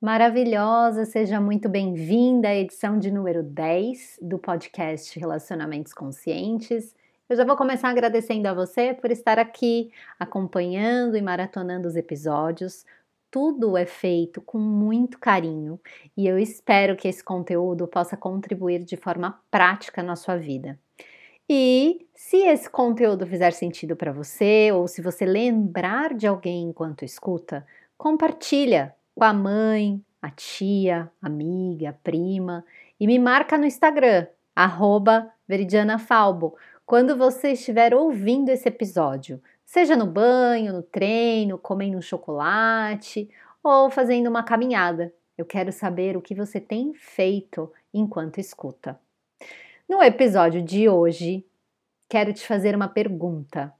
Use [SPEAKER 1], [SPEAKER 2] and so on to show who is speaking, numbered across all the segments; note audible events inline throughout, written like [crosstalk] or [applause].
[SPEAKER 1] Maravilhosa, seja muito bem-vinda à edição de número 10 do podcast Relacionamentos Conscientes. Eu já vou começar agradecendo a você por estar aqui acompanhando e maratonando os episódios. Tudo é feito com muito carinho e eu espero que esse conteúdo possa contribuir de forma prática na sua vida. E se esse conteúdo fizer sentido para você ou se você lembrar de alguém enquanto escuta, compartilha com a mãe, a tia, amiga, prima e me marca no Instagram, veridianafalbo, quando você estiver ouvindo esse episódio, seja no banho, no treino, comendo chocolate ou fazendo uma caminhada. Eu quero saber o que você tem feito enquanto escuta. No episódio de hoje, quero te fazer uma pergunta.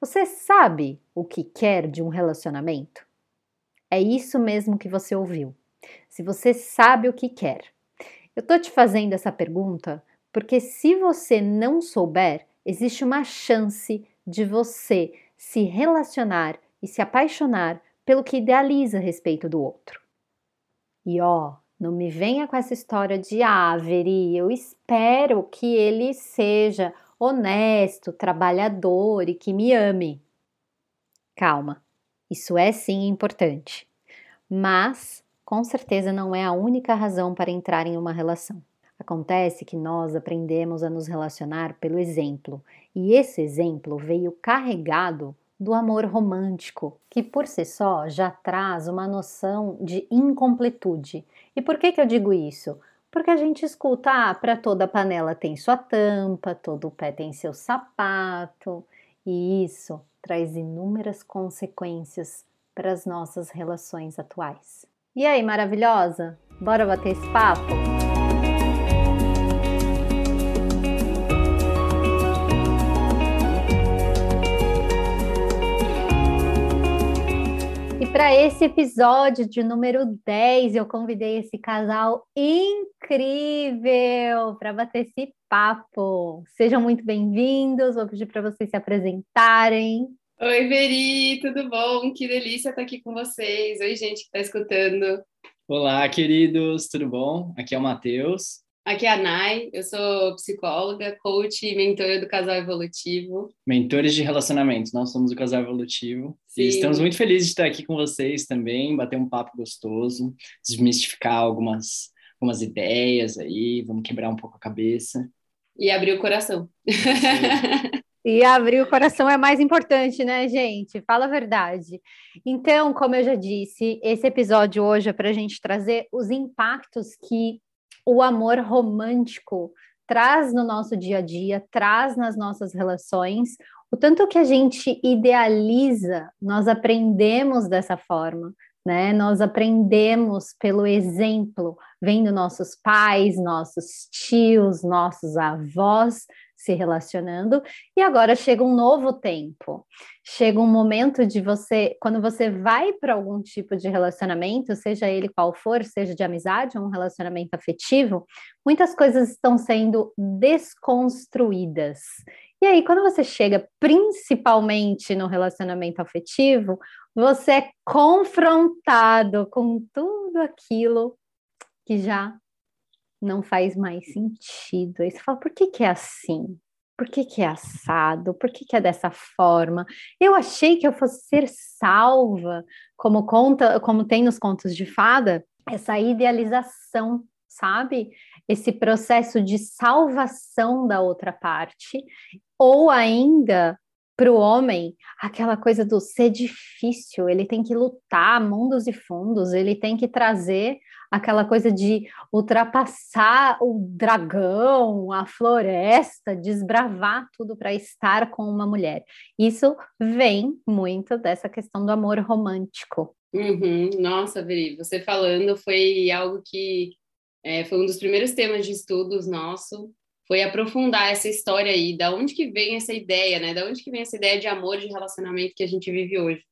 [SPEAKER 1] Você sabe o que quer de um relacionamento? É isso mesmo que você ouviu. Se você sabe o que quer. Eu tô te fazendo essa pergunta porque se você não souber, existe uma chance de você se relacionar e se apaixonar pelo que idealiza a respeito do outro. E ó, não me venha com essa história de ah, eu espero que ele seja honesto, trabalhador e que me ame. Calma, isso é sim importante, mas com certeza não é a única razão para entrar em uma relação. Acontece que nós aprendemos a nos relacionar pelo exemplo, e esse exemplo veio carregado do amor romântico, que por si só já traz uma noção de incompletude. E por que, que eu digo isso? Porque a gente escuta, ah, para toda panela tem sua tampa, todo pé tem seu sapato, e isso traz inúmeras consequências para as nossas relações atuais. E aí, maravilhosa? Bora bater esse papo? Para esse episódio de número 10, eu convidei esse casal incrível para bater esse papo. Sejam muito bem-vindos. Vou pedir para vocês se apresentarem.
[SPEAKER 2] Oi, Veri, tudo bom? Que delícia estar aqui com vocês. Oi, gente que está escutando.
[SPEAKER 3] Olá, queridos, tudo bom? Aqui é o Matheus.
[SPEAKER 2] Aqui é a Nai, eu sou psicóloga, coach e mentora do Casal Evolutivo.
[SPEAKER 3] Mentores de relacionamento, nós somos o Casal Evolutivo. Sim. E estamos muito felizes de estar aqui com vocês também, bater um papo gostoso, desmistificar algumas, algumas ideias aí, vamos quebrar um pouco a cabeça.
[SPEAKER 2] E abrir o coração. [laughs]
[SPEAKER 1] E abrir o coração é mais importante, né, gente? Fala a verdade. Então, como eu já disse, esse episódio hoje é para a gente trazer os impactos que o amor romântico traz no nosso dia a dia, traz nas nossas relações, o tanto que a gente idealiza, nós aprendemos dessa forma, né? Nós aprendemos pelo exemplo, vendo nossos pais, nossos tios, nossos avós se relacionando, e agora chega um novo tempo. Chega um momento de você, quando você vai para algum tipo de relacionamento, seja ele qual for, seja de amizade ou um relacionamento afetivo, muitas coisas estão sendo desconstruídas. E aí, quando você chega principalmente no relacionamento afetivo, você é confrontado com tudo aquilo que já não faz mais sentido. Aí você fala, por que, que é assim? Por que, que é assado? Por que, que é dessa forma? Eu achei que eu fosse ser salva, como conta, como tem nos contos de fada, essa idealização, sabe? Esse processo de salvação da outra parte, ou ainda para o homem, aquela coisa do ser difícil, ele tem que lutar mundos e fundos, ele tem que trazer aquela coisa de ultrapassar o dragão, a floresta, desbravar tudo para estar com uma mulher. Isso vem muito dessa questão do amor romântico.
[SPEAKER 2] Uhum. Nossa, Veri, você falando foi algo que é, foi um dos primeiros temas de estudos nosso foi aprofundar essa história aí, da onde que vem essa ideia, né? Da onde que vem essa ideia de amor, de relacionamento que a gente vive hoje.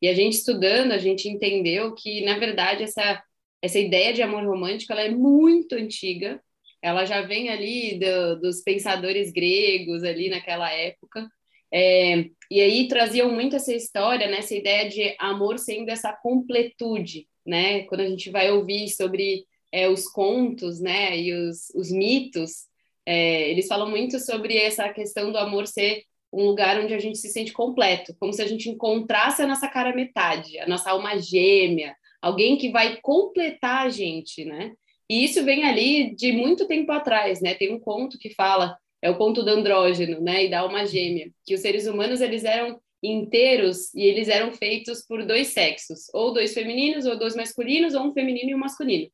[SPEAKER 2] E a gente estudando, a gente entendeu que, na verdade, essa, essa ideia de amor romântico, ela é muito antiga, ela já vem ali do, dos pensadores gregos ali naquela época, é, e aí traziam muito essa história, né, essa ideia de amor sendo essa completude, né? Quando a gente vai ouvir sobre é, os contos, né, e os, os mitos, é, eles falam muito sobre essa questão do amor ser um lugar onde a gente se sente completo, como se a gente encontrasse a nossa cara metade, a nossa alma gêmea, alguém que vai completar a gente, né? E isso vem ali de muito tempo atrás, né? Tem um conto que fala, é o conto do andrógeno, né, e da alma gêmea, que os seres humanos eles eram inteiros e eles eram feitos por dois sexos, ou dois femininos, ou dois masculinos, ou um feminino e um masculino.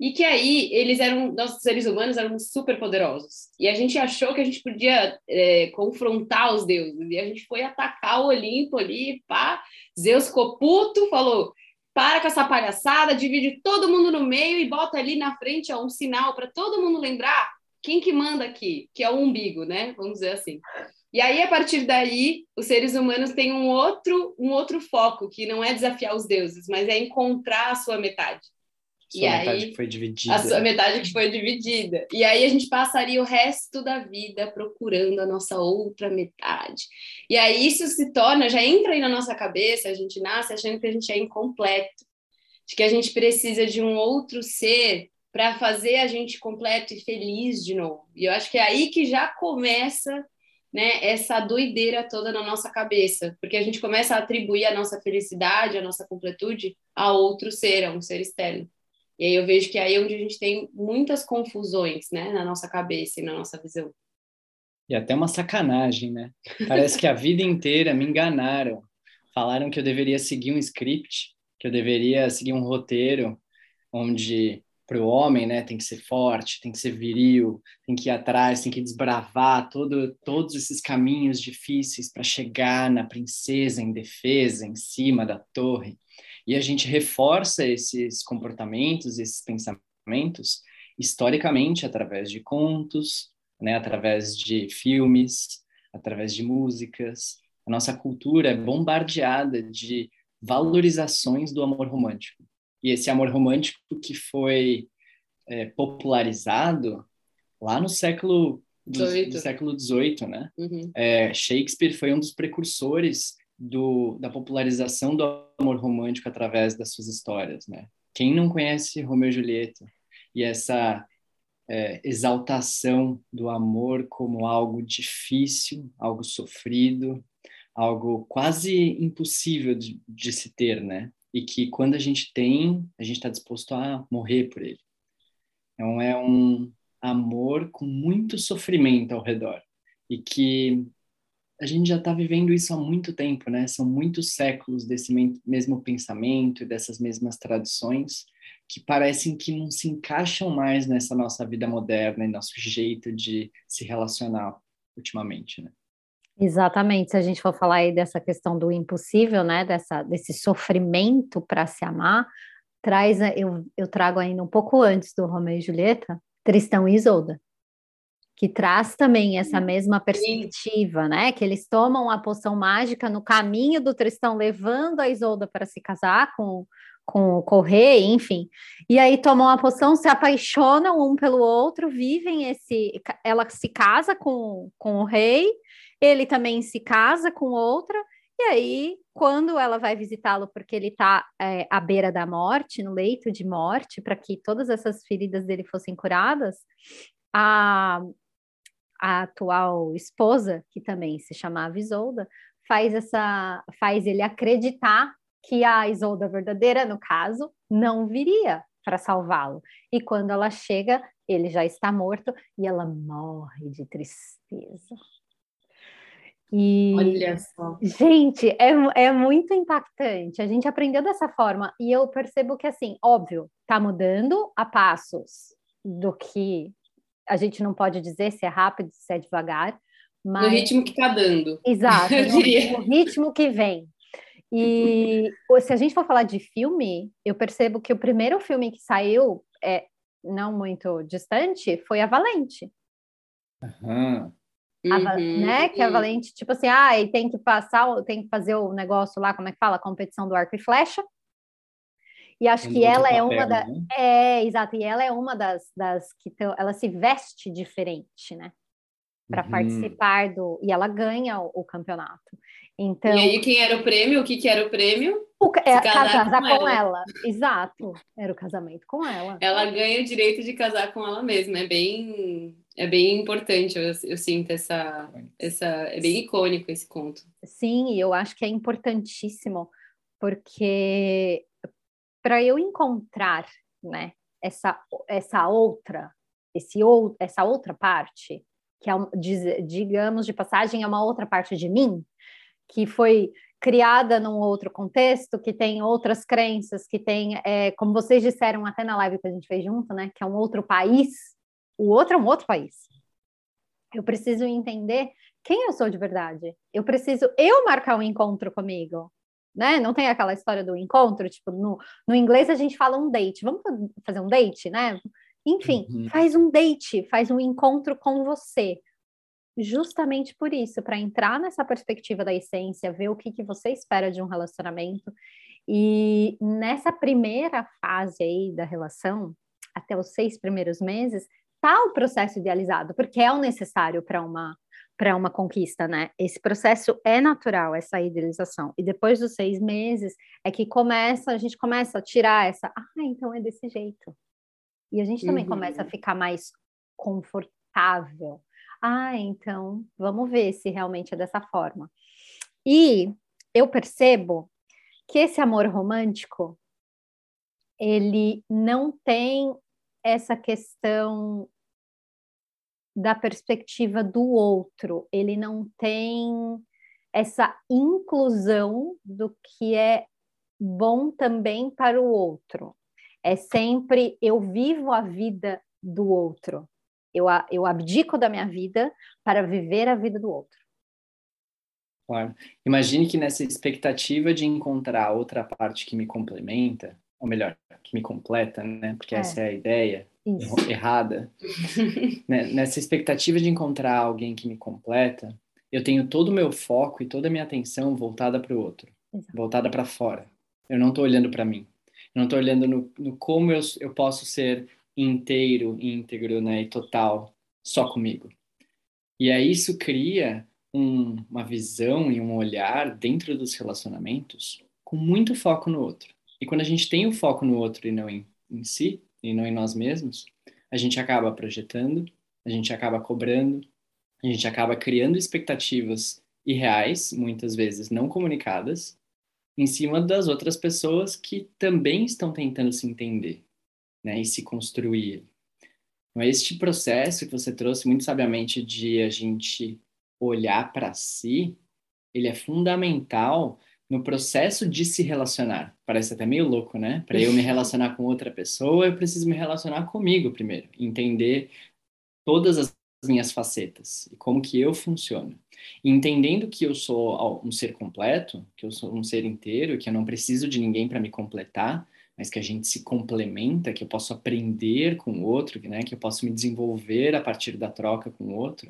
[SPEAKER 2] E que aí eles eram, nossos seres humanos eram super poderosos. E a gente achou que a gente podia é, confrontar os deuses. E a gente foi atacar o Olimpo ali, pá. Zeus ficou puto, falou: para com essa palhaçada, divide todo mundo no meio e bota ali na frente ó, um sinal para todo mundo lembrar quem que manda aqui, que é o umbigo, né? Vamos dizer assim. E aí, a partir daí, os seres humanos têm um outro, um outro foco, que não é desafiar os deuses, mas é encontrar a sua metade.
[SPEAKER 3] Sua e metade aí, que foi dividida.
[SPEAKER 2] A sua metade que foi dividida. E aí a gente passaria o resto da vida procurando a nossa outra metade. E aí isso se torna, já entra aí na nossa cabeça, a gente nasce achando que a gente é incompleto, de que a gente precisa de um outro ser para fazer a gente completo e feliz de novo. E eu acho que é aí que já começa né, essa doideira toda na nossa cabeça, porque a gente começa a atribuir a nossa felicidade, a nossa completude a outro ser, a um ser externo. E aí eu vejo que aí é onde a gente tem muitas confusões, né, na nossa cabeça e na nossa visão.
[SPEAKER 3] E até uma sacanagem, né? Parece que a vida inteira me enganaram. Falaram que eu deveria seguir um script, que eu deveria seguir um roteiro onde para o homem, né, tem que ser forte, tem que ser viril, tem que ir atrás, tem que desbravar todo, todos esses caminhos difíceis para chegar na princesa indefesa em cima da torre. E a gente reforça esses comportamentos, esses pensamentos, historicamente, através de contos, né, através de filmes, através de músicas. A nossa cultura é bombardeada de valorizações do amor romântico. E esse amor romântico que foi é, popularizado lá no século do, do século XVIII, né? Uhum. É, Shakespeare foi um dos precursores do, da popularização do amor romântico através das suas histórias, né? Quem não conhece Romeu e Julieta e essa é, exaltação do amor como algo difícil, algo sofrido, algo quase impossível de, de se ter, né? E que quando a gente tem, a gente está disposto a morrer por ele. Então é um amor com muito sofrimento ao redor e que a gente já está vivendo isso há muito tempo, né? São muitos séculos desse mesmo pensamento e dessas mesmas tradições que parecem que não se encaixam mais nessa nossa vida moderna e nosso jeito de se relacionar ultimamente, né?
[SPEAKER 1] Exatamente. Se a gente for falar aí dessa questão do impossível, né? Dessa, desse sofrimento para se amar, traz eu, eu trago ainda um pouco antes do Romeu e Julieta, Tristão e Isolda que traz também essa mesma perspectiva, Sim. né? Que eles tomam a poção mágica no caminho do Tristão, levando a Isolda para se casar com, com o rei, enfim. E aí tomam a poção, se apaixonam um pelo outro, vivem esse. Ela se casa com, com o rei, ele também se casa com outra. E aí, quando ela vai visitá-lo, porque ele está é, à beira da morte, no leito de morte, para que todas essas feridas dele fossem curadas, a, a atual esposa, que também se chamava Isolda, faz essa faz ele acreditar que a Isolda verdadeira, no caso, não viria para salvá-lo. E quando ela chega, ele já está morto e ela morre de tristeza. E,
[SPEAKER 2] Olha só.
[SPEAKER 1] Gente, é, é muito impactante. A gente aprendeu dessa forma e eu percebo que, assim, óbvio, está mudando a passos do que a gente não pode dizer se é rápido, se é devagar. Mas...
[SPEAKER 2] No ritmo que está dando.
[SPEAKER 1] Exato, [laughs] no, no ritmo que vem. E se a gente for falar de filme, eu percebo que o primeiro filme que saiu, é, não muito distante, foi A Valente.
[SPEAKER 3] Uhum.
[SPEAKER 1] A, uhum, né? Que a Valente, tipo assim, ah, e tem que passar, tem que fazer o negócio lá, como é que fala? A competição do arco e flecha. E acho que ela é uma das. Né? É, exato. E ela é uma das, das que tão, ela se veste diferente, né? Para uhum. participar do. E ela ganha o, o, campeonato. Então,
[SPEAKER 2] e aí, quem era o prêmio? O que, que era o prêmio?
[SPEAKER 1] O, é, casar, casar com, com ela. ela. Exato. Era o casamento com ela.
[SPEAKER 2] Ela ganha o direito de casar com ela mesma. É bem, é bem importante. Eu, eu sinto essa, essa. É bem icônico esse conto.
[SPEAKER 1] Sim, e eu acho que é importantíssimo, porque para eu encontrar né, essa, essa outra, esse, ou, essa outra parte, que é, digamos de passagem, é uma outra parte de mim, que foi criada num outro contexto, que tem outras crenças, que tem, é, como vocês disseram até na live que a gente fez junto, né, que é um outro país, o outro é um outro país. Eu preciso entender quem eu sou de verdade. Eu preciso eu marcar um encontro comigo, né? Não tem aquela história do encontro, tipo, no, no inglês a gente fala um date. Vamos fazer um date, né? Enfim, uhum. faz um date, faz um encontro com você justamente por isso, para entrar nessa perspectiva da essência, ver o que, que você espera de um relacionamento. E nessa primeira fase aí da relação, até os seis primeiros meses, tá o processo idealizado, porque é o necessário para uma para uma conquista, né? Esse processo é natural, essa idealização. E depois dos seis meses é que começa, a gente começa a tirar essa, ah, então é desse jeito. E a gente também uhum. começa a ficar mais confortável ah, então vamos ver se realmente é dessa forma. E eu percebo que esse amor romântico ele não tem essa questão da perspectiva do outro, ele não tem essa inclusão do que é bom também para o outro. É sempre eu vivo a vida do outro. Eu, eu abdico da minha vida para viver a vida do outro.
[SPEAKER 3] Claro. Imagine que nessa expectativa de encontrar outra parte que me complementa, ou melhor, que me completa, né? Porque é. essa é a ideia Isso. errada. [laughs] Né, nessa expectativa de encontrar alguém que me completa, eu tenho todo o meu foco e toda a minha atenção voltada para o outro, Exato. voltada para fora. Eu não estou olhando para mim. Eu não estou olhando no, no como eu, eu posso ser inteiro, íntegro, né, e total só comigo. E aí isso cria um, uma visão e um olhar dentro dos relacionamentos com muito foco no outro. E quando a gente tem o foco no outro e não em, em si, e não em nós mesmos, a gente acaba projetando, a gente acaba cobrando, a gente acaba criando expectativas irreais, muitas vezes não comunicadas, em cima das outras pessoas que também estão tentando se entender né, e se construir. Então, este processo que você trouxe muito sabiamente de a gente olhar para si, ele é fundamental no processo de se relacionar. Parece até meio louco, né? Para eu me relacionar com outra pessoa, eu preciso me relacionar comigo primeiro, entender todas as minhas facetas e como que eu funciono. E entendendo que eu sou um ser completo, que eu sou um ser inteiro, que eu não preciso de ninguém para me completar, mas que a gente se complementa, que eu posso aprender com o outro, né? que eu posso me desenvolver a partir da troca com o outro,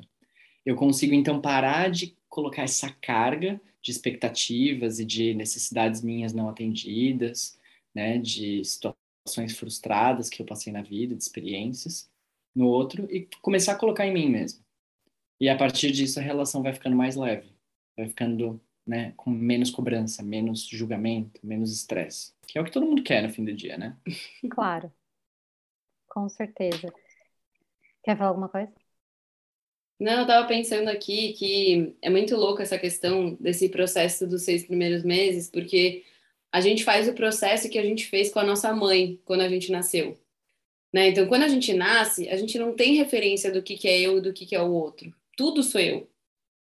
[SPEAKER 3] eu consigo então parar de colocar essa carga de expectativas e de necessidades minhas não atendidas, né, de situações frustradas que eu passei na vida, de experiências no outro e começar a colocar em mim mesmo. E a partir disso a relação vai ficando mais leve, vai ficando né, com menos cobrança, menos julgamento, menos estresse, que é o que todo mundo quer no fim do dia, né?
[SPEAKER 1] Claro, com certeza. Quer falar alguma coisa?
[SPEAKER 2] Não, eu estava pensando aqui que é muito louco essa questão desse processo dos seis primeiros meses, porque a gente faz o processo que a gente fez com a nossa mãe quando a gente nasceu. Né? Então, quando a gente nasce, a gente não tem referência do que, que é eu e do que, que é o outro. Tudo sou eu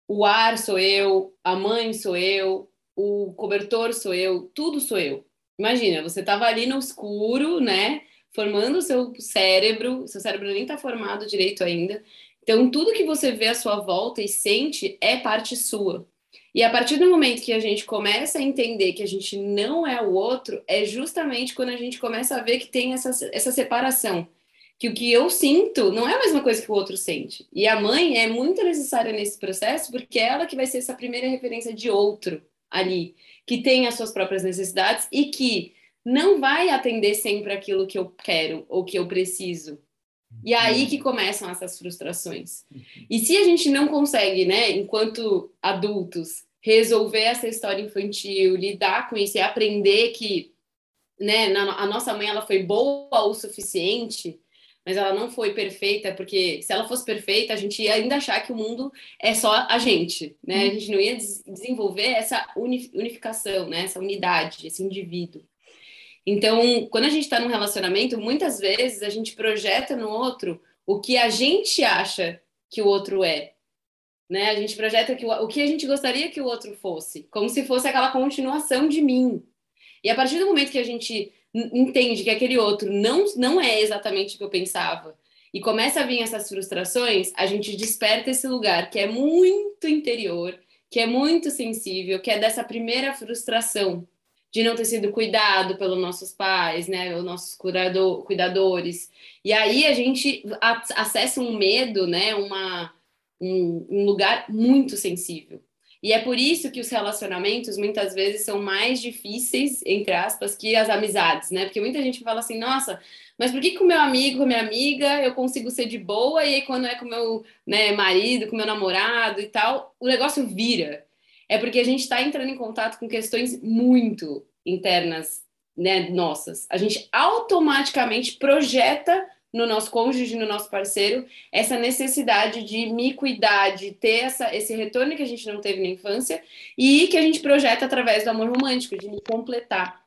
[SPEAKER 2] o ar sou eu, a mãe sou eu, o cobertor sou eu, tudo sou eu. Imagina, você estava ali no escuro, né? Formando o seu cérebro, seu cérebro nem está formado direito ainda. Então, tudo que você vê à sua volta e sente é parte sua. E a partir do momento que a gente começa a entender que a gente não é o outro, é justamente quando a gente começa a ver que tem essa, essa separação que o que eu sinto não é a mesma coisa que o outro sente. E a mãe é muito necessária nesse processo, porque é ela que vai ser essa primeira referência de outro ali, que tem as suas próprias necessidades e que não vai atender sempre aquilo que eu quero ou que eu preciso. E é aí que começam essas frustrações. E se a gente não consegue, né, enquanto adultos, resolver essa história infantil, lidar com isso e aprender que, né, na, a nossa mãe ela foi boa o suficiente, mas ela não foi perfeita, porque se ela fosse perfeita, a gente ia ainda achar que o mundo é só a gente, né? A gente não ia des desenvolver essa unificação, né? Essa unidade, esse indivíduo. Então, quando a gente está num relacionamento, muitas vezes a gente projeta no outro o que a gente acha que o outro é. Né? A gente projeta que o, o que a gente gostaria que o outro fosse, como se fosse aquela continuação de mim. E a partir do momento que a gente entende que aquele outro não, não é exatamente o que eu pensava, e começa a vir essas frustrações, a gente desperta esse lugar que é muito interior, que é muito sensível, que é dessa primeira frustração de não ter sido cuidado pelos nossos pais, né, os nossos cuidador, cuidadores. E aí a gente acessa um medo, né, uma, um, um lugar muito sensível. E é por isso que os relacionamentos muitas vezes são mais difíceis, entre aspas, que as amizades, né? Porque muita gente fala assim, nossa, mas por que com meu amigo, com minha amiga, eu consigo ser de boa e aí quando é com meu né, marido, com meu namorado e tal, o negócio vira é porque a gente está entrando em contato com questões muito internas né, nossas. A gente automaticamente projeta no nosso cônjuge, no nosso parceiro, essa necessidade de me cuidar, de ter essa, esse retorno que a gente não teve na infância e que a gente projeta através do amor romântico, de me completar.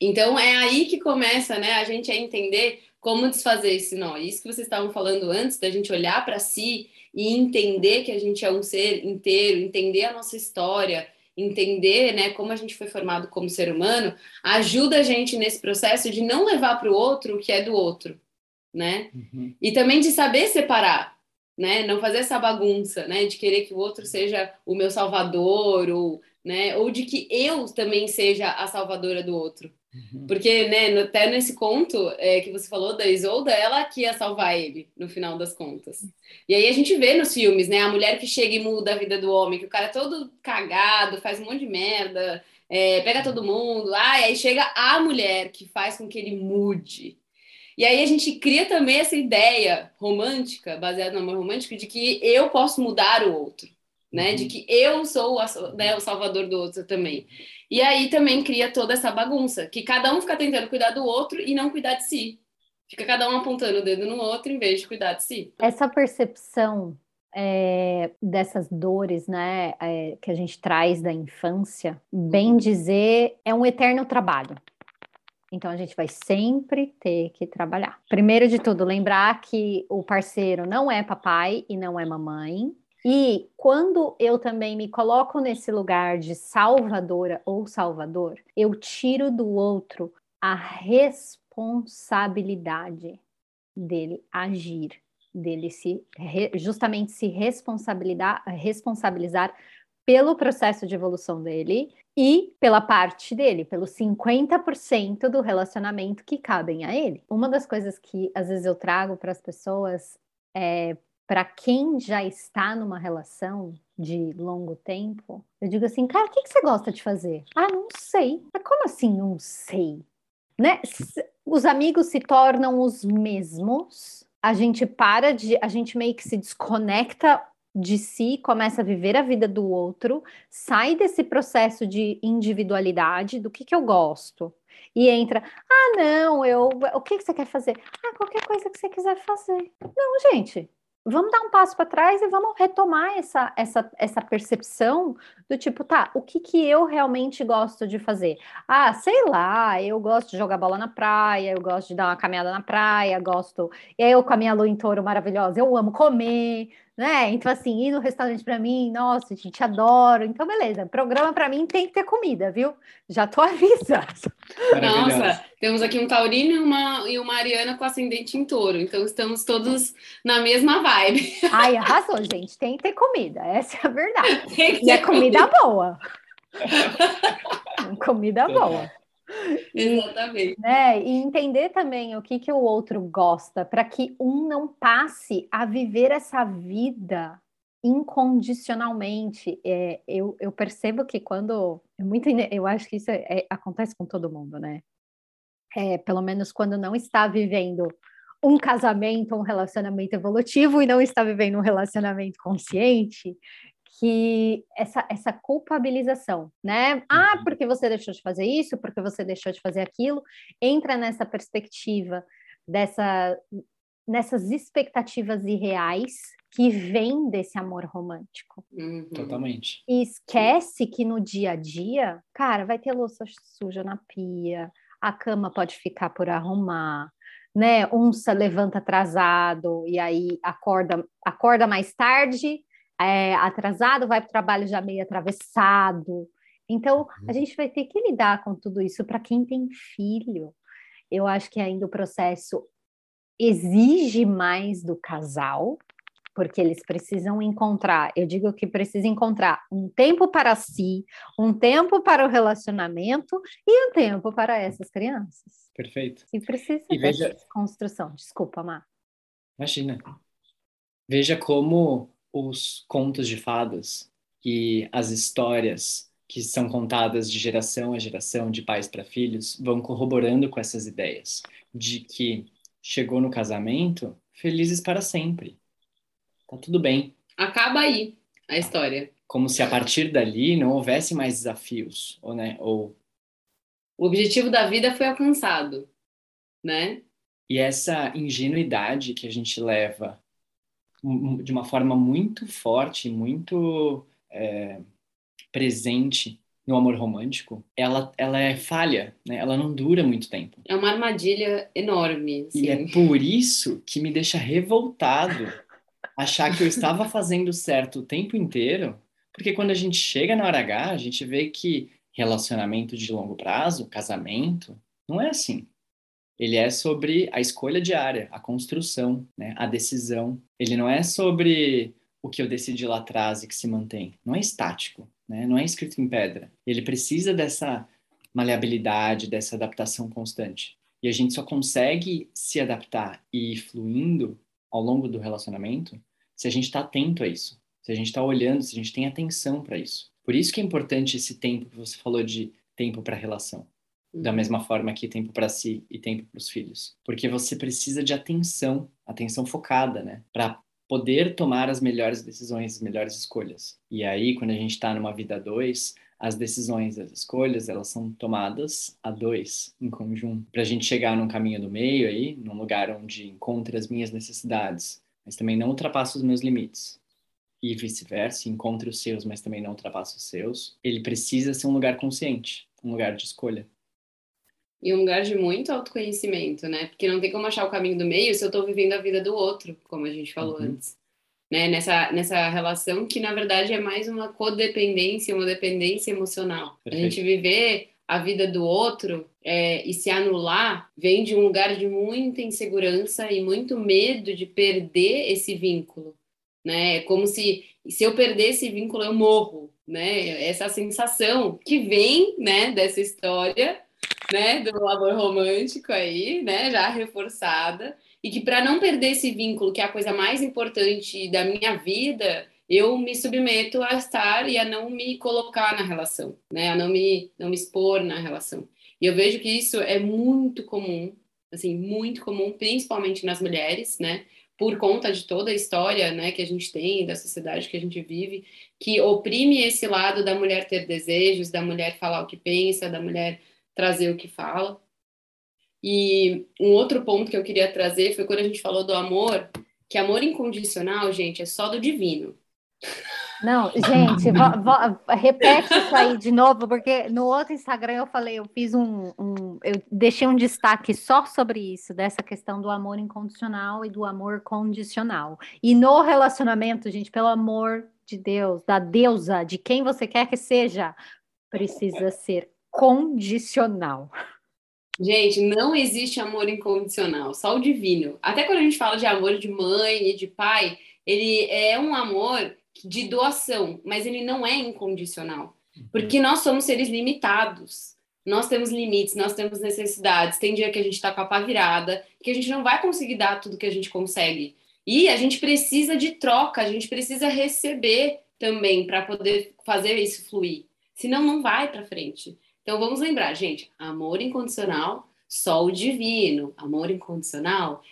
[SPEAKER 2] Então é aí que começa, né, a gente a entender como desfazer esse nó. Isso que vocês estavam falando antes, da gente olhar para si e entender que a gente é um ser inteiro, entender a nossa história, entender né, como a gente foi formado como ser humano, ajuda a gente nesse processo de não levar para o outro o que é do outro, né? Uhum. E também de saber separar, né? Não fazer essa bagunça, né? De querer que o outro seja o meu salvador ou, né? Ou de que eu também seja a salvadora do outro. Uhum. Porque, né, até nesse conto é, que você falou da Isolda, ela que ia salvar ele, no final das contas. E aí a gente vê nos filmes, né, a mulher que chega e muda a vida do homem, que o cara é todo cagado, faz um monte de merda, é, pega todo mundo, ah, e aí chega a mulher que faz com que ele mude. E aí a gente cria também essa ideia romântica, baseada no amor romântico, de que eu posso mudar o outro, né, uhum. de que eu sou a, né, o salvador do outro também. E aí também cria toda essa bagunça, que cada um fica tentando cuidar do outro e não cuidar de si. Fica cada um apontando o dedo no outro em vez de cuidar de si.
[SPEAKER 1] Essa percepção é, dessas dores, né, é, que a gente traz da infância, bem dizer, é um eterno trabalho. Então a gente vai sempre ter que trabalhar. Primeiro de tudo, lembrar que o parceiro não é papai e não é mamãe, e quando eu também me coloco nesse lugar de salvadora ou salvador, eu tiro do outro a responsabilidade dele agir, dele se justamente se responsabilizar, responsabilizar pelo processo de evolução dele e pela parte dele, pelo 50% do relacionamento que cabem a ele. Uma das coisas que às vezes eu trago para as pessoas é para quem já está numa relação de longo tempo, eu digo assim, cara, o que, que você gosta de fazer? Ah, não sei. Mas como assim não sei? Né? Os amigos se tornam os mesmos, a gente para de, a gente meio que se desconecta de si, começa a viver a vida do outro, sai desse processo de individualidade, do que que eu gosto, e entra, ah, não, eu, o que que você quer fazer? Ah, qualquer coisa que você quiser fazer. Não, gente, vamos dar um passo para trás e vamos retomar essa, essa, essa percepção do tipo, tá, o que, que eu realmente gosto de fazer? Ah, sei lá, eu gosto de jogar bola na praia, eu gosto de dar uma caminhada na praia, gosto. Eu com a minha lua em touro maravilhosa, eu amo comer, né? Então, assim, ir no restaurante para mim, nossa, gente, adoro. Então, beleza, programa para mim tem que ter comida, viu? Já tô [laughs] avisando.
[SPEAKER 2] Nossa, temos aqui um taurino e uma, e uma ariana com ascendente em touro. Então, estamos todos na mesma vibe. [laughs]
[SPEAKER 1] Ai, arrasou, gente. Tem que ter comida, essa é a verdade. e é comida, comida boa. [laughs] comida boa. [laughs]
[SPEAKER 2] Exatamente.
[SPEAKER 1] Né? E entender também o que, que o outro gosta, para que um não passe a viver essa vida incondicionalmente. É, eu, eu percebo que quando. É muito, eu acho que isso é, é, acontece com todo mundo, né? É, pelo menos quando não está vivendo um casamento, um relacionamento evolutivo e não está vivendo um relacionamento consciente, que essa, essa culpabilização, né? Ah, uhum. porque você deixou de fazer isso, porque você deixou de fazer aquilo, entra nessa perspectiva dessa nessas expectativas irreais que vêm desse amor romântico.
[SPEAKER 3] Uhum. Totalmente.
[SPEAKER 1] E esquece que no dia a dia, cara, vai ter louça suja na pia, a cama pode ficar por arrumar, né? Um se levanta atrasado e aí acorda, acorda mais tarde, é, atrasado, vai para o trabalho já meio atravessado. Então, a uhum. gente vai ter que lidar com tudo isso para quem tem filho. Eu acho que ainda o processo exige mais do casal, porque eles precisam encontrar, eu digo que precisa encontrar um tempo para si, um tempo para o relacionamento e um tempo para essas crianças.
[SPEAKER 3] Perfeito.
[SPEAKER 1] E precisa e veja... construção. Desculpa, Mar.
[SPEAKER 3] Imagina. Veja como os contos de fadas e as histórias que são contadas de geração a geração, de pais para filhos, vão corroborando com essas ideias de que chegou no casamento felizes para sempre. Tá tudo bem.
[SPEAKER 2] Acaba aí a história.
[SPEAKER 3] Como se a partir dali não houvesse mais desafios, ou, né, ou
[SPEAKER 2] o objetivo da vida foi alcançado, né?
[SPEAKER 3] E essa ingenuidade que a gente leva de uma forma muito forte, muito é, presente no amor romântico, ela, ela é falha, né? Ela não dura muito tempo.
[SPEAKER 2] É uma armadilha enorme.
[SPEAKER 3] Assim. E é por isso que me deixa revoltado achar que eu estava [laughs] fazendo certo o tempo inteiro, porque quando a gente chega na hora H, a gente vê que relacionamento de longo prazo, casamento, não é assim. Ele é sobre a escolha diária, a construção, né? a decisão. Ele não é sobre o que eu decidi lá atrás e que se mantém. Não é estático, né? não é escrito em pedra. Ele precisa dessa maleabilidade, dessa adaptação constante. E a gente só consegue se adaptar e ir fluindo ao longo do relacionamento se a gente está atento a isso, se a gente está olhando, se a gente tem atenção para isso. Por isso que é importante esse tempo que você falou de tempo para relação. Da mesma forma que tempo para si e tempo para os filhos. Porque você precisa de atenção, atenção focada, né? Para poder tomar as melhores decisões, as melhores escolhas. E aí, quando a gente está numa vida dois, as decisões, as escolhas, elas são tomadas a dois, em conjunto, para a gente chegar num caminho do meio aí, num lugar onde encontre as minhas necessidades, mas também não ultrapasse os meus limites e vice-versa, encontre os seus, mas também não ultrapasse os seus, ele precisa ser um lugar consciente, um lugar de escolha.
[SPEAKER 2] E um lugar de muito autoconhecimento, né? Porque não tem como achar o caminho do meio se eu estou vivendo a vida do outro, como a gente falou uhum. antes. Né? Nessa, nessa relação que, na verdade, é mais uma codependência, uma dependência emocional. Perfeito. A gente viver a vida do outro é, e se anular vem de um lugar de muita insegurança e muito medo de perder esse vínculo né? É como se se eu perder esse vínculo eu morro, né? Essa sensação que vem, né, dessa história, né, do amor romântico aí, né, já reforçada, e que para não perder esse vínculo, que é a coisa mais importante da minha vida, eu me submeto a estar e a não me colocar na relação, né? A não me não me expor na relação. E eu vejo que isso é muito comum, assim, muito comum, principalmente nas mulheres, né? por conta de toda a história né, que a gente tem, da sociedade que a gente vive, que oprime esse lado da mulher ter desejos, da mulher falar o que pensa, da mulher trazer o que fala. E um outro ponto que eu queria trazer foi quando a gente falou do amor, que amor incondicional, gente, é só do divino.
[SPEAKER 1] Não, gente, vo, vo, repete isso aí de novo, porque no outro Instagram eu falei, eu fiz um, um, eu deixei um destaque só sobre isso, dessa questão do amor incondicional e do amor condicional. E no relacionamento, gente, pelo amor de Deus, da deusa, de quem você quer que seja, precisa ser condicional.
[SPEAKER 2] Gente, não existe amor incondicional, só o divino. Até quando a gente fala de amor de mãe e de pai, ele é um amor de doação, mas ele não é incondicional. Uhum. Porque nós somos seres limitados. Nós temos limites, nós temos necessidades. Tem dia que a gente está com a pá virada, que a gente não vai conseguir dar tudo que a gente consegue. E a gente precisa de troca, a gente precisa receber também para poder fazer isso fluir. Senão não vai para frente. Então vamos lembrar, gente, amor incondicional só o divino. Amor incondicional,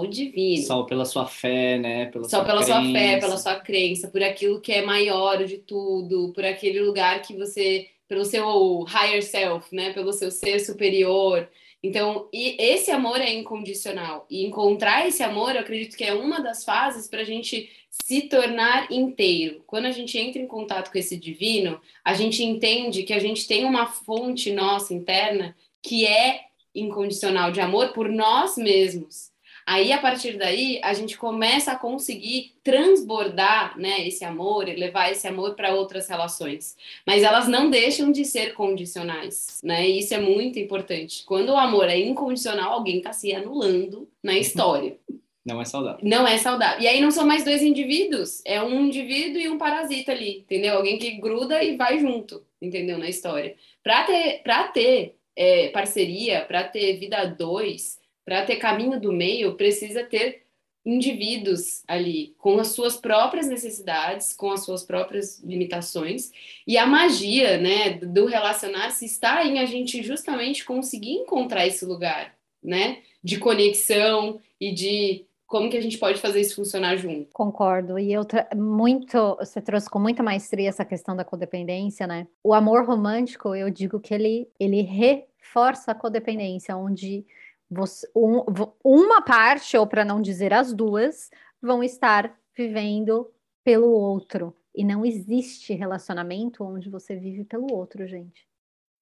[SPEAKER 2] o divino.
[SPEAKER 3] Só pela sua fé, né?
[SPEAKER 2] Pela só pela crença. sua fé, pela sua crença, por aquilo que é maior de tudo, por aquele lugar que você, pelo seu higher self, né? Pelo seu ser superior. Então, e esse amor é incondicional. E encontrar esse amor, eu acredito que é uma das fases para a gente se tornar inteiro. Quando a gente entra em contato com esse divino, a gente entende que a gente tem uma fonte nossa interna que é incondicional de amor por nós mesmos. Aí, a partir daí, a gente começa a conseguir transbordar né, esse amor e levar esse amor para outras relações. Mas elas não deixam de ser condicionais, né? E isso é muito importante. Quando o amor é incondicional, alguém está se anulando na [laughs] história.
[SPEAKER 3] Não é saudável.
[SPEAKER 2] Não é saudável. E aí não são mais dois indivíduos, é um indivíduo e um parasita ali, entendeu? Alguém que gruda e vai junto, entendeu? Na história. Para ter, pra ter é, parceria, para ter vida dois, para ter caminho do meio, precisa ter indivíduos ali com as suas próprias necessidades, com as suas próprias limitações. E a magia, né, do relacionar-se está em a gente justamente conseguir encontrar esse lugar, né, de conexão e de como que a gente pode fazer isso funcionar junto.
[SPEAKER 1] Concordo. E eu muito, você trouxe com muita maestria essa questão da codependência, né? O amor romântico, eu digo que ele ele reforça a codependência, onde você, um, uma parte, ou para não dizer as duas, vão estar vivendo pelo outro. E não existe relacionamento onde você vive pelo outro, gente.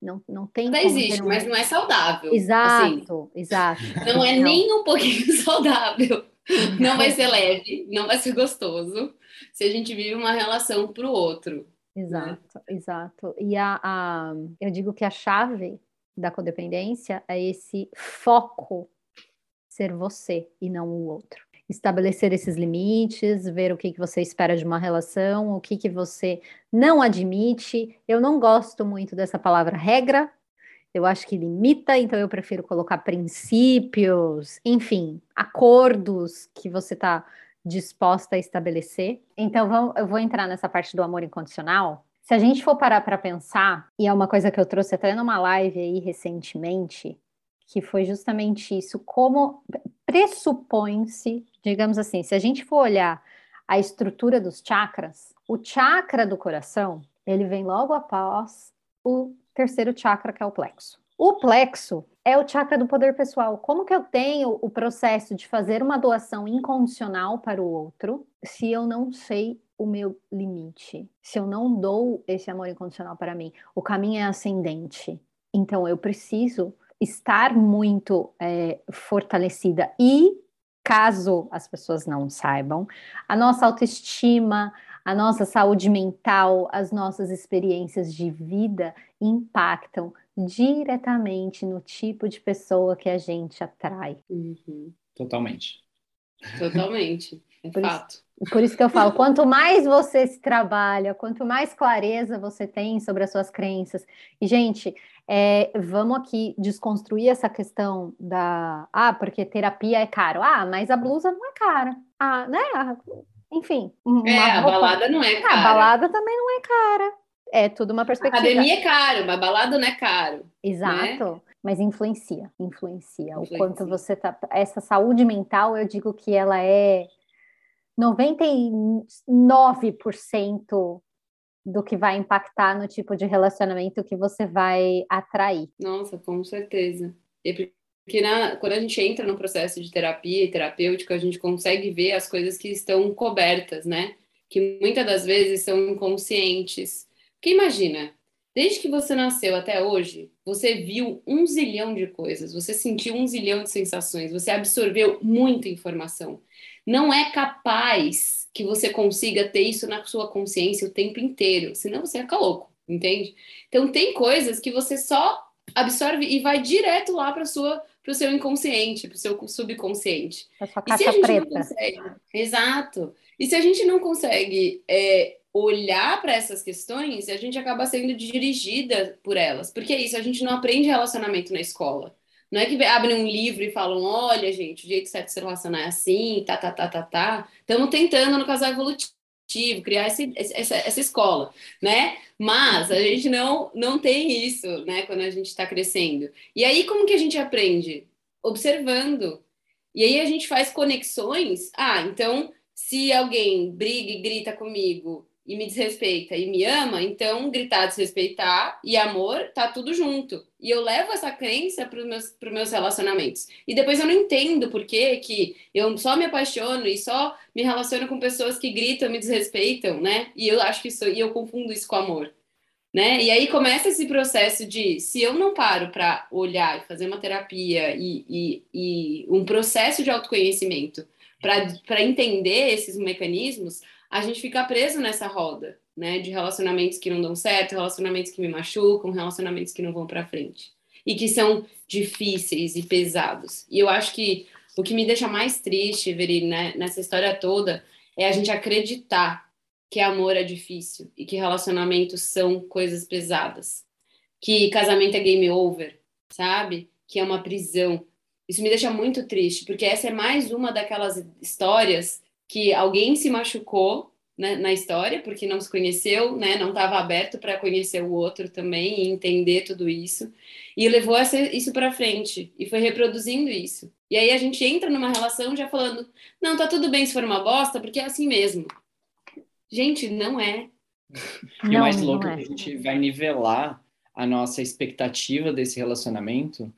[SPEAKER 1] Não, não tem
[SPEAKER 2] Até existe, um... mas não é saudável.
[SPEAKER 1] Exato, assim. exato.
[SPEAKER 2] Não é não. nem um pouquinho [laughs] saudável. Não vai [laughs] ser leve, não vai ser gostoso se a gente vive uma relação para o outro.
[SPEAKER 1] Né? Exato, né? exato. E a, a, eu digo que a chave da codependência é esse foco ser você e não o outro. Estabelecer esses limites, ver o que, que você espera de uma relação, o que, que você não admite. Eu não gosto muito dessa palavra regra, eu acho que limita, então eu prefiro colocar princípios, enfim, acordos que você está disposta a estabelecer. Então, eu vou entrar nessa parte do amor incondicional, se a gente for parar para pensar, e é uma coisa que eu trouxe até numa live aí recentemente, que foi justamente isso, como pressupõe-se, digamos assim, se a gente for olhar a estrutura dos chakras, o chakra do coração, ele vem logo após o terceiro chakra, que é o plexo. O plexo é o chakra do poder pessoal. Como que eu tenho o processo de fazer uma doação incondicional para o outro se eu não sei o meu limite, se eu não dou esse amor incondicional para mim, o caminho é ascendente. Então eu preciso estar muito é, fortalecida e caso as pessoas não saibam, a nossa autoestima, a nossa saúde mental, as nossas experiências de vida impactam diretamente no tipo de pessoa que a gente atrai.
[SPEAKER 2] Uhum.
[SPEAKER 3] Totalmente.
[SPEAKER 2] Totalmente. É
[SPEAKER 1] por
[SPEAKER 2] fato.
[SPEAKER 1] Isso, por isso que eu falo, quanto mais você se trabalha, quanto mais clareza você tem sobre as suas crenças. E, gente, é, vamos aqui desconstruir essa questão da. Ah, porque terapia é caro. Ah, mas a blusa não é cara. Ah, né? Enfim.
[SPEAKER 2] é, a roupa... balada não é cara.
[SPEAKER 1] A balada também não é cara. É tudo uma perspectiva.
[SPEAKER 2] academia é caro, mas balada não é caro.
[SPEAKER 1] Exato. Né? Mas influencia, influencia, influencia. O quanto você tá. Essa saúde mental, eu digo que ela é 99% do que vai impactar no tipo de relacionamento que você vai atrair.
[SPEAKER 2] Nossa, com certeza. Porque na, quando a gente entra no processo de terapia e terapêutico, a gente consegue ver as coisas que estão cobertas, né? Que muitas das vezes são inconscientes. Porque imagina, desde que você nasceu até hoje, você viu um zilhão de coisas, você sentiu um zilhão de sensações, você absorveu muita informação não é capaz que você consiga ter isso na sua consciência o tempo inteiro, senão você fica louco, entende? Então tem coisas que você só absorve e vai direto lá para sua para o seu inconsciente, para o seu subconsciente.
[SPEAKER 1] A sua caixa e se a gente preta. Não
[SPEAKER 2] consegue, exato. E se a gente não consegue é, olhar para essas questões, a gente acaba sendo dirigida por elas. Porque é isso, a gente não aprende relacionamento na escola. Não é que abrem um livro e falam, olha, gente, o jeito certo de se relacionar é assim, tá, tá, tá, tá, tá. Estamos tentando no casal evolutivo, criar esse, essa, essa escola, né? Mas a gente não, não tem isso, né? Quando a gente está crescendo. E aí, como que a gente aprende? Observando. E aí a gente faz conexões. Ah, então, se alguém briga e grita comigo e me desrespeita e me ama, então gritar, desrespeitar e amor tá tudo junto. E eu levo essa crença para os meus, meus relacionamentos. E depois eu não entendo por que, que eu só me apaixono e só me relaciono com pessoas que gritam, me desrespeitam, né? E eu acho que isso, e eu confundo isso com amor. Né? E aí começa esse processo de se eu não paro para olhar e fazer uma terapia e, e, e um processo de autoconhecimento para entender esses mecanismos, a gente fica preso nessa roda, né? De relacionamentos que não dão certo, relacionamentos que me machucam, relacionamentos que não vão para frente e que são difíceis e pesados. E eu acho que o que me deixa mais triste, Veri, né, nessa história toda, é a gente acreditar que amor é difícil e que relacionamentos são coisas pesadas, que casamento é game over, sabe? Que é uma prisão. Isso me deixa muito triste, porque essa é mais uma daquelas histórias que alguém se machucou né, na história, porque não se conheceu, né, não estava aberto para conhecer o outro também e entender tudo isso, e levou essa, isso para frente, e foi reproduzindo isso. E aí a gente entra numa relação já falando, não, tá tudo bem se for uma bosta, porque é assim mesmo. Gente, não é.
[SPEAKER 3] E o mais louco é que a gente vai nivelar a nossa expectativa desse relacionamento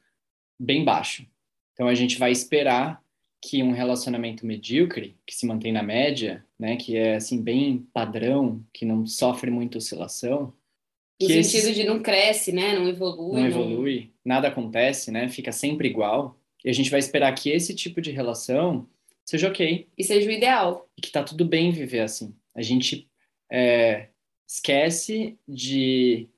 [SPEAKER 3] bem baixo. Então a gente vai esperar que um relacionamento medíocre, que se mantém na média, né, que é assim bem padrão, que não sofre muita oscilação,
[SPEAKER 2] no sentido esse... de não cresce, né, não evolui,
[SPEAKER 3] não evolui, não... nada acontece, né, fica sempre igual. E a gente vai esperar que esse tipo de relação seja ok
[SPEAKER 2] e seja o ideal
[SPEAKER 3] e que tá tudo bem viver assim. A gente é, esquece de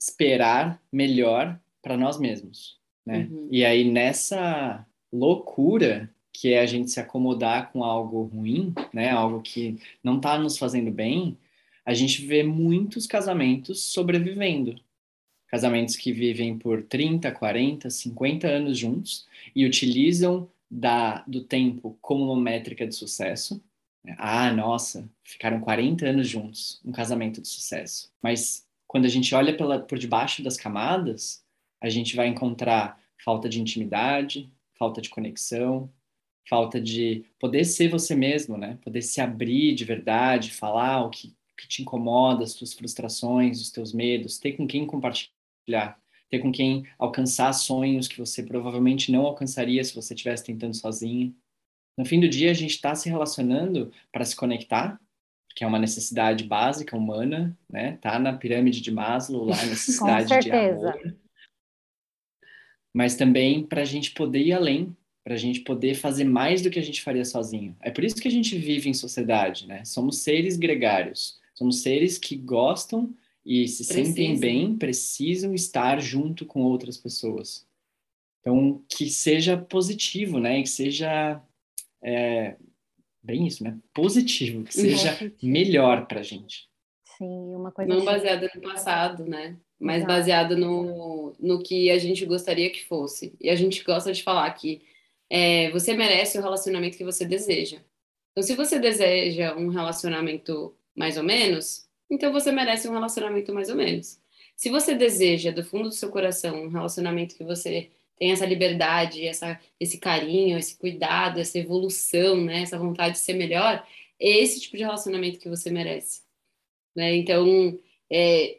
[SPEAKER 3] esperar melhor para nós mesmos, né? Uhum. E aí nessa loucura que é a gente se acomodar com algo ruim, né, algo que não está nos fazendo bem, a gente vê muitos casamentos sobrevivendo. Casamentos que vivem por 30, 40, 50 anos juntos e utilizam da, do tempo como uma métrica de sucesso. Ah, nossa, ficaram 40 anos juntos, um casamento de sucesso. Mas quando a gente olha pela, por debaixo das camadas, a gente vai encontrar falta de intimidade, falta de conexão, falta de poder ser você mesmo, né? Poder se abrir de verdade, falar o que, que te incomoda, as tuas frustrações, os teus medos, ter com quem compartilhar, ter com quem alcançar sonhos que você provavelmente não alcançaria se você estivesse tentando sozinho. No fim do dia, a gente está se relacionando para se conectar, que é uma necessidade básica humana, né? Tá na pirâmide de Maslow, lá [laughs] a necessidade de amor. Mas também para a gente poder ir além, para a gente poder fazer mais do que a gente faria sozinho. É por isso que a gente vive em sociedade, né? Somos seres gregários, somos seres que gostam e se Precisa. sentem bem, precisam estar junto com outras pessoas. Então, que seja positivo, né? Que seja é, bem isso, né? Positivo, que seja melhor para a gente.
[SPEAKER 1] Sim, uma coisa.
[SPEAKER 2] Não baseado no passado, né? Mas Exato. baseado no, no que a gente gostaria que fosse. E a gente gosta de falar que é, você merece o relacionamento que você deseja. Então, se você deseja um relacionamento mais ou menos, então você merece um relacionamento mais ou menos. Se você deseja do fundo do seu coração um relacionamento que você tem essa liberdade, essa, esse carinho, esse cuidado, essa evolução, né, essa vontade de ser melhor, é esse tipo de relacionamento que você merece. Né? Então, é,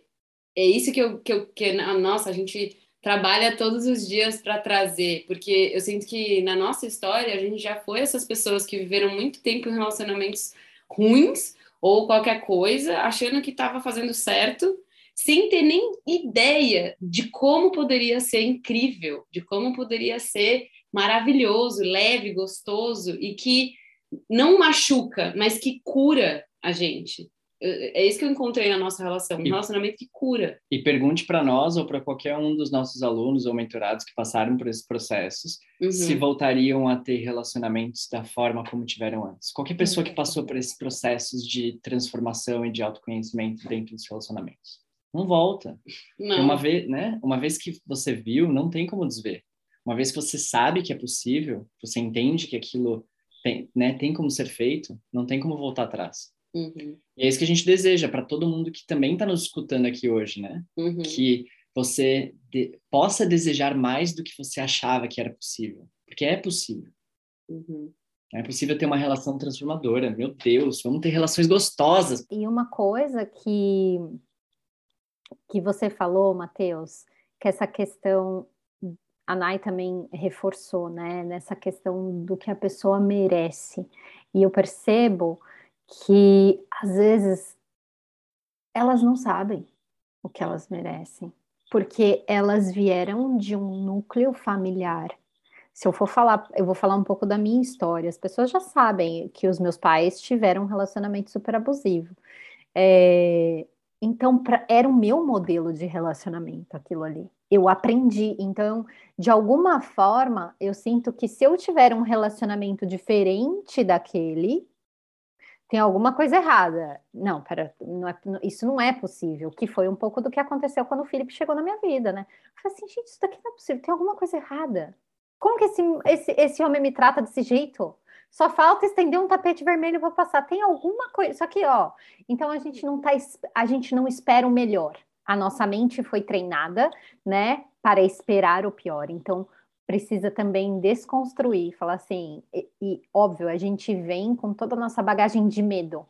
[SPEAKER 2] é isso que eu, que eu que, nossa, a gente trabalha todos os dias para trazer, porque eu sinto que na nossa história a gente já foi essas pessoas que viveram muito tempo em relacionamentos ruins ou qualquer coisa, achando que estava fazendo certo, sem ter nem ideia de como poderia ser incrível, de como poderia ser maravilhoso, leve, gostoso e que não machuca, mas que cura a gente é isso que eu encontrei na nossa relação, um relacionamento que cura.
[SPEAKER 3] E pergunte para nós ou para qualquer um dos nossos alunos ou mentorados que passaram por esses processos uhum. se voltariam a ter relacionamentos da forma como tiveram antes. Qualquer pessoa que passou por esses processos de transformação e de autoconhecimento dentro dos relacionamentos. Não volta. Não. Uma vez, né? Uma vez que você viu, não tem como desver. Uma vez que você sabe que é possível, você entende que aquilo tem, né, tem como ser feito, não tem como voltar atrás.
[SPEAKER 2] Uhum.
[SPEAKER 3] E é isso que a gente deseja para todo mundo que também está nos escutando aqui hoje, né?
[SPEAKER 2] Uhum.
[SPEAKER 3] Que você de, possa desejar mais do que você achava que era possível. Porque é possível.
[SPEAKER 2] Uhum.
[SPEAKER 3] É possível ter uma relação transformadora. Meu Deus, vamos ter relações gostosas.
[SPEAKER 1] E uma coisa que, que você falou, Matheus, que essa questão, a Nai também reforçou, né? Nessa questão do que a pessoa merece. E eu percebo que, às vezes, elas não sabem o que elas merecem. Porque elas vieram de um núcleo familiar se eu for falar, eu vou falar um pouco da minha história. As pessoas já sabem que os meus pais tiveram um relacionamento super abusivo. É, então, pra, era o meu modelo de relacionamento aquilo ali. Eu aprendi. Então, de alguma forma, eu sinto que se eu tiver um relacionamento diferente daquele, tem alguma coisa errada. Não, pera, não é, isso não é possível. Que foi um pouco do que aconteceu quando o Felipe chegou na minha vida, né? Eu falei assim, gente, isso daqui não é possível, tem alguma coisa errada. Como que esse, esse, esse homem me trata desse jeito? Só falta estender um tapete vermelho para passar. Tem alguma coisa. Só que, ó, então a gente não tá, a gente não espera o melhor. A nossa mente foi treinada, né, para esperar o pior. Então precisa também desconstruir, falar assim, e, e óbvio, a gente vem com toda a nossa bagagem de medo,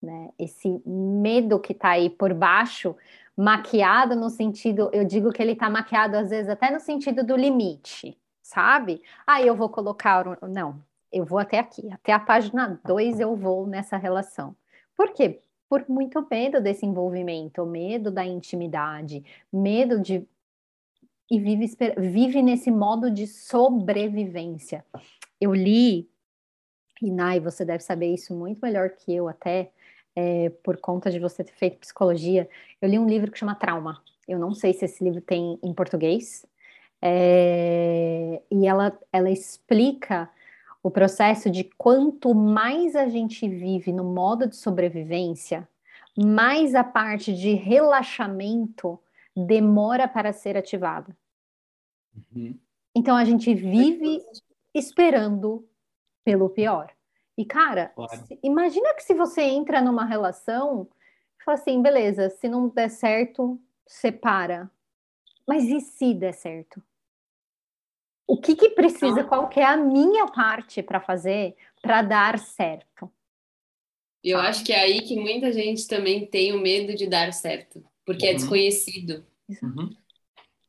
[SPEAKER 1] né? Esse medo que tá aí por baixo, maquiado no sentido, eu digo que ele tá maquiado às vezes até no sentido do limite sabe? Ah, eu vou colocar. Não, eu vou até aqui, até a página 2 eu vou nessa relação. Por quê? Por muito medo desse envolvimento, medo da intimidade, medo de. E vive, vive nesse modo de sobrevivência. Eu li, e Nai, você deve saber isso muito melhor que eu, até é, por conta de você ter feito psicologia. Eu li um livro que chama Trauma. Eu não sei se esse livro tem em português, é, e ela, ela explica o processo de quanto mais a gente vive no modo de sobrevivência, mais a parte de relaxamento demora para ser ativada. Uhum. Então a gente vive esperando pelo pior. E cara, claro. se, imagina que se você entra numa relação, fala assim, beleza, se não der certo, separa. Mas e se der certo? O que, que precisa, então, qual que é a minha parte para fazer para dar certo?
[SPEAKER 2] Eu acho que é aí que muita gente também tem o medo de dar certo, porque é uhum. é desconhecido. Uhum.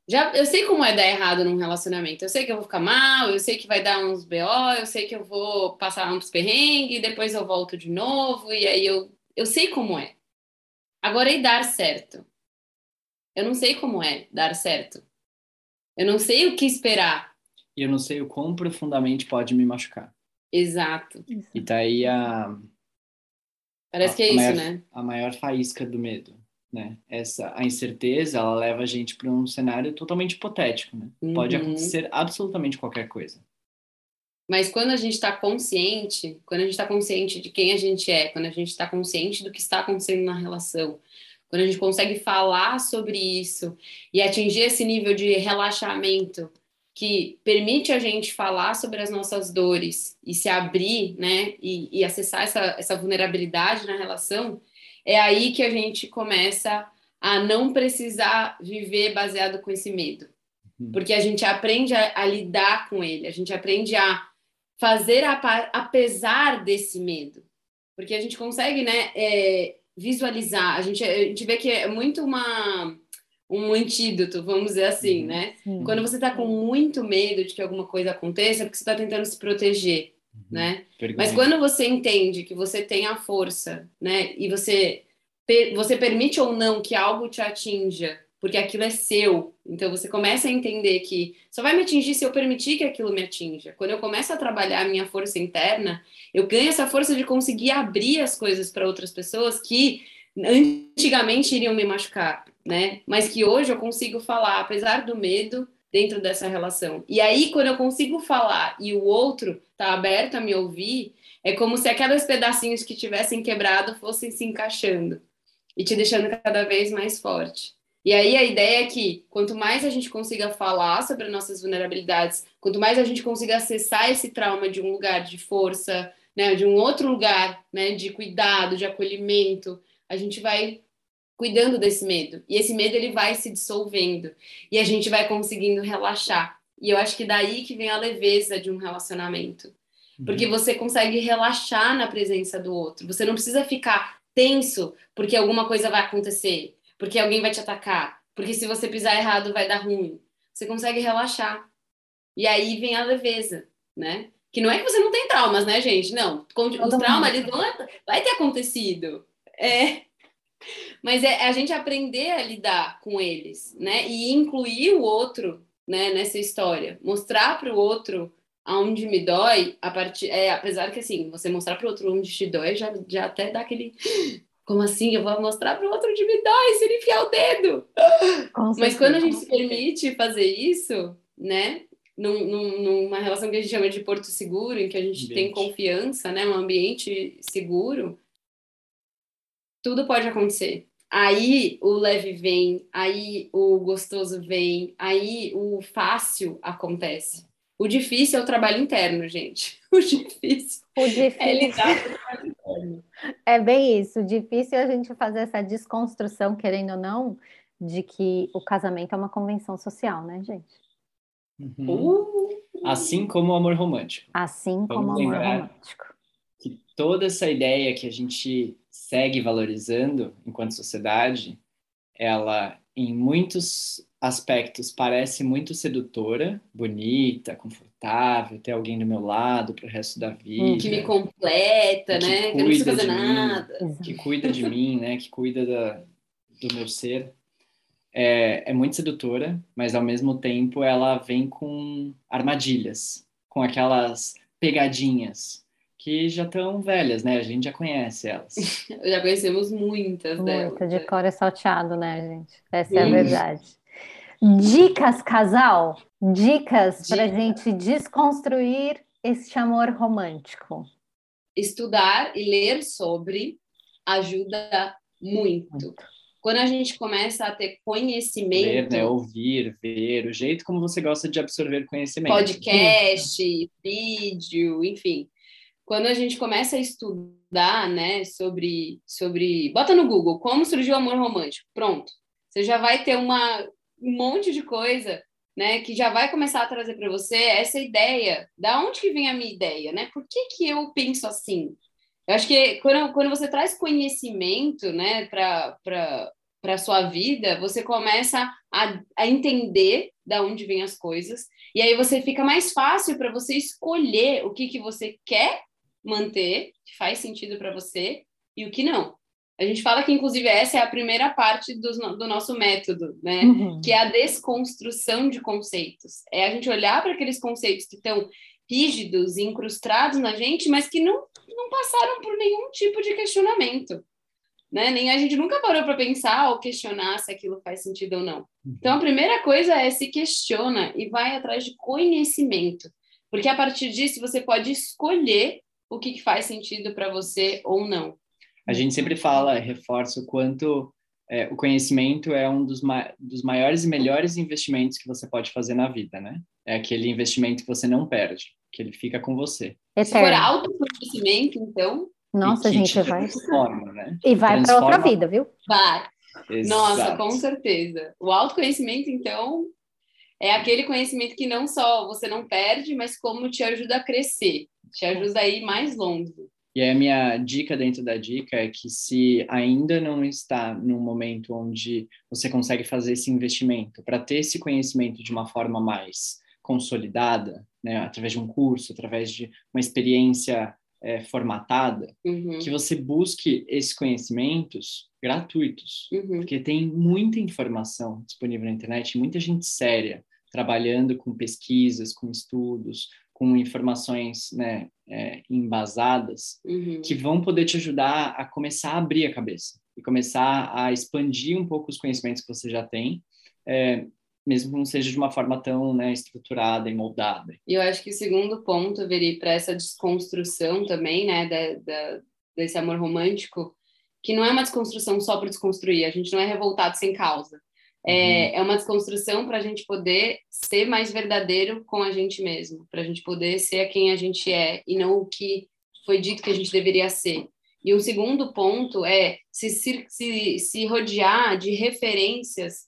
[SPEAKER 2] Já, eu sei como é dar errado num relacionamento. Eu sei que eu vou ficar mal, eu sei que vai dar uns BO, eu sei que eu vou passar uns perrengues, depois eu volto de novo, e aí eu, eu sei como é. Agora, e dar certo? Eu não sei como é dar certo. Eu não sei o que esperar
[SPEAKER 3] e eu não sei o quão profundamente pode me machucar.
[SPEAKER 2] Exato.
[SPEAKER 3] E tá aí a.
[SPEAKER 2] Parece a, que é isso,
[SPEAKER 3] maior,
[SPEAKER 2] né?
[SPEAKER 3] A maior faísca do medo, né? Essa, a incerteza, ela leva a gente para um cenário totalmente hipotético, né? Uhum. Pode acontecer absolutamente qualquer coisa.
[SPEAKER 2] Mas quando a gente está consciente, quando a gente está consciente de quem a gente é, quando a gente está consciente do que está acontecendo na relação, quando a gente consegue falar sobre isso e atingir esse nível de relaxamento que permite a gente falar sobre as nossas dores e se abrir, né, e, e, acessar essa, essa vulnerabilidade na relação, é aí que a gente começa a não precisar viver baseado com esse medo. Uhum. Porque a gente aprende a, a lidar com ele, a gente aprende a fazer a, apesar desse medo. Porque a gente consegue, né, é, visualizar, a gente, a gente vê que é muito uma um antídoto, vamos dizer assim, uhum. né? Sim. Quando você está com muito medo de que alguma coisa aconteça, é porque você está tentando se proteger, uhum. né? Mas quando você entende que você tem a força, né? E você, você permite ou não que algo te atinja, porque aquilo é seu. Então você começa a entender que só vai me atingir se eu permitir que aquilo me atinja. Quando eu começo a trabalhar a minha força interna, eu ganho essa força de conseguir abrir as coisas para outras pessoas que antigamente iriam me machucar, né? Mas que hoje eu consigo falar, apesar do medo, dentro dessa relação. E aí, quando eu consigo falar e o outro tá aberto a me ouvir, é como se aqueles pedacinhos que tivessem quebrado fossem se encaixando e te deixando cada vez mais forte. E aí a ideia é que quanto mais a gente consiga falar sobre nossas vulnerabilidades, quanto mais a gente consiga acessar esse trauma de um lugar de força, né, de um outro lugar, né, de cuidado, de acolhimento, a gente vai cuidando desse medo. E esse medo ele vai se dissolvendo e a gente vai conseguindo relaxar. E eu acho que daí que vem a leveza de um relacionamento. Uhum. Porque você consegue relaxar na presença do outro. Você não precisa ficar tenso porque alguma coisa vai acontecer, porque alguém vai te atacar, porque se você pisar errado vai dar ruim. Você consegue relaxar. E aí vem a leveza, né? Que não é que você não tem traumas, né, gente? Não, os traumas eles vão, vai ter acontecido. É. Mas é a gente aprender a lidar com eles, né? E incluir o outro, né, nessa história, mostrar para o outro aonde me dói, a partir, é, apesar que assim, você mostrar para o outro onde te dói, já, já até dá aquele como assim? Eu vou mostrar para o outro onde me dói se ele enfiar o dedo. Mas quando a gente se permite fazer isso, né? Num, num, numa relação que a gente chama de porto seguro, em que a gente ambiente. tem confiança, né? Um ambiente seguro, tudo pode acontecer. Aí o leve vem, aí o gostoso vem, aí o fácil acontece. O difícil é o trabalho interno, gente. [laughs] O difícil,
[SPEAKER 1] o difícil. é lidar com o trabalho [laughs] interno. É bem isso. O difícil é a gente fazer essa desconstrução, querendo ou não, de que o casamento é uma convenção social, né, gente?
[SPEAKER 3] Uhum. Uh! Assim como o amor romântico.
[SPEAKER 1] Assim Vamos como o amor romântico.
[SPEAKER 3] Toda essa ideia que a gente segue valorizando enquanto sociedade, ela em muitos aspectos parece muito sedutora, bonita, confortável, ter alguém do meu lado para o resto da vida.
[SPEAKER 2] Que me completa, que né? Que não precisa fazer nada.
[SPEAKER 3] Mim, que cuida de mim, né? Que cuida da, do meu ser. É, é muito sedutora, mas ao mesmo tempo ela vem com armadilhas, com aquelas pegadinhas que já estão velhas, né? A gente já conhece elas. [laughs]
[SPEAKER 2] já conhecemos muitas
[SPEAKER 1] Muito,
[SPEAKER 2] delas.
[SPEAKER 1] de cor é salteado, né, gente? Essa é a verdade. Dicas, casal? Dicas para a gente desconstruir este amor romântico.
[SPEAKER 2] Estudar e ler sobre ajuda muito. muito. Quando a gente começa a ter conhecimento.
[SPEAKER 3] Ler, né? Ouvir, ver, o jeito como você gosta de absorver conhecimento.
[SPEAKER 2] Podcast, vídeo, enfim. Quando a gente começa a estudar, né, sobre, sobre. Bota no Google como surgiu o amor romântico. Pronto. Você já vai ter uma um monte de coisa, né, que já vai começar a trazer para você essa ideia. Da onde que vem a minha ideia, né? Por que que eu penso assim? Eu acho que quando, quando você traz conhecimento, né, para para sua vida, você começa a, a entender da onde vêm as coisas e aí você fica mais fácil para você escolher o que que você quer manter, que faz sentido para você e o que não. A gente fala que, inclusive, essa é a primeira parte do, do nosso método, né? Uhum. Que é a desconstrução de conceitos. É a gente olhar para aqueles conceitos que estão rígidos e incrustados na gente, mas que não, não passaram por nenhum tipo de questionamento. Né? Nem a gente nunca parou para pensar ou questionar se aquilo faz sentido ou não. Uhum. Então, a primeira coisa é se questiona e vai atrás de conhecimento. Porque a partir disso você pode escolher o que faz sentido para você ou não.
[SPEAKER 3] A gente sempre fala, reforça o quanto é, o conhecimento é um dos, ma dos maiores e melhores investimentos que você pode fazer na vida, né? É aquele investimento que você não perde, que ele fica com você.
[SPEAKER 2] Se for autoconhecimento, então.
[SPEAKER 1] Nossa, gente, vai.
[SPEAKER 3] Né?
[SPEAKER 1] E vai para outra vida, viu?
[SPEAKER 2] Vai. Exato. Nossa, com certeza. O autoconhecimento, então, é aquele conhecimento que não só você não perde, mas como te ajuda a crescer, te ajuda a ir mais longe.
[SPEAKER 3] E a minha dica dentro da dica é que se ainda não está num momento onde você consegue fazer esse investimento para ter esse conhecimento de uma forma mais consolidada, né, através de um curso, através de uma experiência é, formatada, uhum. que você busque esses conhecimentos gratuitos, uhum. porque tem muita informação disponível na internet, muita gente séria trabalhando com pesquisas, com estudos, com informações né, é, embasadas uhum. que vão poder te ajudar a começar a abrir a cabeça e começar a expandir um pouco os conhecimentos que você já tem, é, mesmo que não seja de uma forma tão né, estruturada e moldada.
[SPEAKER 2] E eu acho que o segundo ponto, Veri, para essa desconstrução também, né, da, da, desse amor romântico, que não é uma desconstrução só para desconstruir, a gente não é revoltado sem causa. É, uhum. é uma desconstrução para a gente poder ser mais verdadeiro com a gente mesmo, para a gente poder ser quem a gente é e não o que foi dito que a gente deveria ser. E o segundo ponto é se, se, se rodear de referências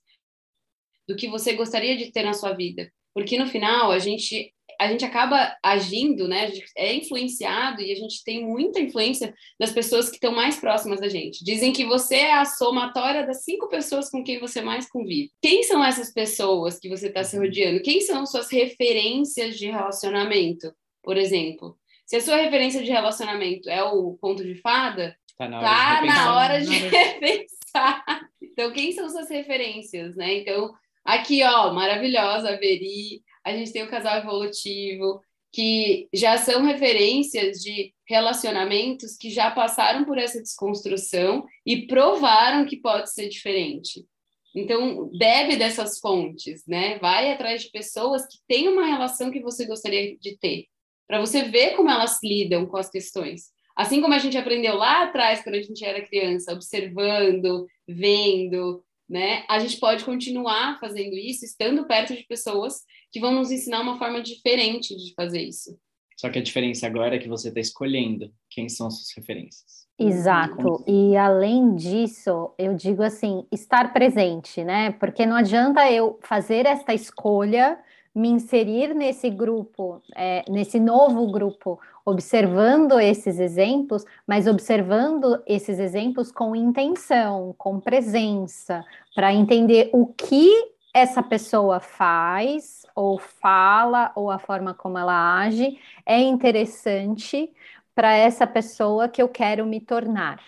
[SPEAKER 2] do que você gostaria de ter na sua vida. Porque no final a gente a gente acaba agindo, né? é influenciado e a gente tem muita influência das pessoas que estão mais próximas da gente. Dizem que você é a somatória das cinco pessoas com quem você mais convive. Quem são essas pessoas que você está se rodeando? Quem são suas referências de relacionamento, por exemplo? Se a sua referência de relacionamento é o ponto de fada, tá na hora, tá de, na hora de [laughs] repensar. Então, quem são suas referências, né? Então, aqui, ó, maravilhosa, Veri, a gente tem o casal evolutivo, que já são referências de relacionamentos que já passaram por essa desconstrução e provaram que pode ser diferente. Então, bebe dessas fontes, né? Vai atrás de pessoas que têm uma relação que você gostaria de ter, para você ver como elas lidam com as questões. Assim como a gente aprendeu lá atrás, quando a gente era criança, observando, vendo, né? A gente pode continuar fazendo isso, estando perto de pessoas que vão nos ensinar uma forma diferente de fazer isso.
[SPEAKER 3] Só que a diferença agora é que você está escolhendo quem são suas referências.
[SPEAKER 1] Exato. E além disso, eu digo assim, estar presente, né? Porque não adianta eu fazer esta escolha, me inserir nesse grupo, é, nesse novo grupo, observando esses exemplos, mas observando esses exemplos com intenção, com presença, para entender o que essa pessoa faz, ou fala, ou a forma como ela age, é interessante para essa pessoa que eu quero me tornar.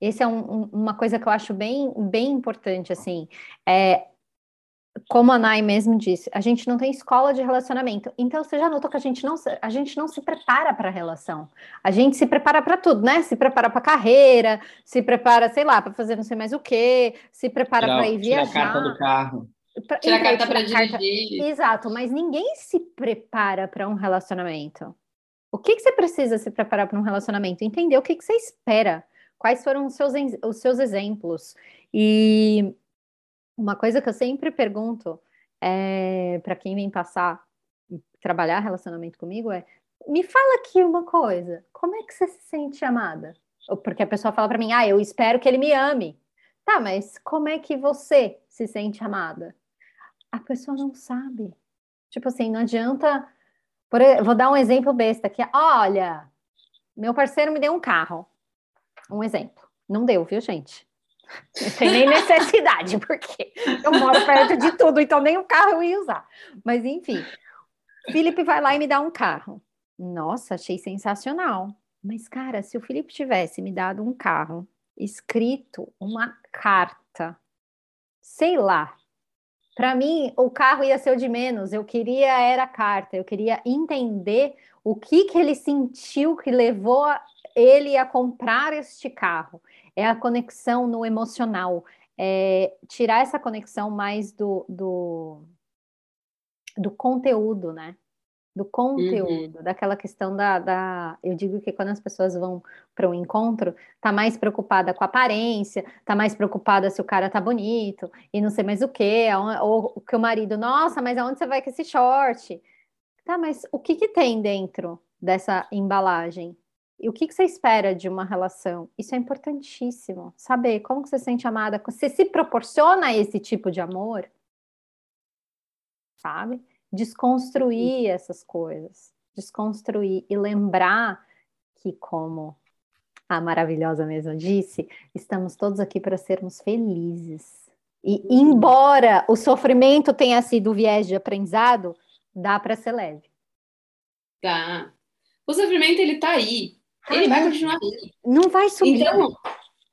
[SPEAKER 1] Essa é um, um, uma coisa que eu acho bem, bem importante, assim. É, como a Nai mesmo disse, a gente não tem escola de relacionamento. Então você já notou que a gente não, a gente não se prepara para a relação. A gente se prepara para tudo, né? Se prepara para carreira, se prepara, sei lá, para fazer não sei mais o quê, se prepara para ir viajar.
[SPEAKER 3] A carta do carro.
[SPEAKER 2] Pra, tira a carta para dirigir.
[SPEAKER 1] Exato, mas ninguém se prepara para um relacionamento. O que, que você precisa se preparar para um relacionamento? Entender o que, que você espera. Quais foram os seus, os seus exemplos. E uma coisa que eu sempre pergunto é, para quem vem passar trabalhar relacionamento comigo é: me fala aqui uma coisa, como é que você se sente amada? Porque a pessoa fala para mim: ah, eu espero que ele me ame. Tá, mas como é que você se sente amada? A pessoa não sabe. Tipo assim, não adianta. Por, vou dar um exemplo besta aqui. Olha, meu parceiro me deu um carro. Um exemplo. Não deu, viu, gente? Tem nem necessidade, [laughs] porque eu moro perto de tudo, então nem o carro eu ia usar. Mas enfim, Felipe vai lá e me dá um carro. Nossa, achei sensacional. Mas, cara, se o Felipe tivesse me dado um carro, escrito uma carta, sei lá, para mim o carro ia ser o de menos. Eu queria era a carta, eu queria entender o que que ele sentiu que levou ele a comprar este carro é a conexão no emocional, é tirar essa conexão mais do, do, do conteúdo, né? Do conteúdo, uhum. daquela questão da, da. Eu digo que quando as pessoas vão para um encontro, tá mais preocupada com a aparência, tá mais preocupada se o cara tá bonito e não sei mais o quê, ou que o marido, nossa, mas aonde você vai com esse short? Tá, mas o que, que tem dentro dessa embalagem? E o que, que você espera de uma relação? Isso é importantíssimo. Saber como que você se sente amada. Você se proporciona esse tipo de amor? Sabe? Desconstruir essas coisas. Desconstruir e lembrar que, como a maravilhosa mesma disse, estamos todos aqui para sermos felizes. E embora o sofrimento tenha sido viés de aprendizado, dá para ser leve.
[SPEAKER 2] Tá. O sofrimento ele tá aí. Ele vai continuar aí.
[SPEAKER 1] Não vai subir.
[SPEAKER 2] Então,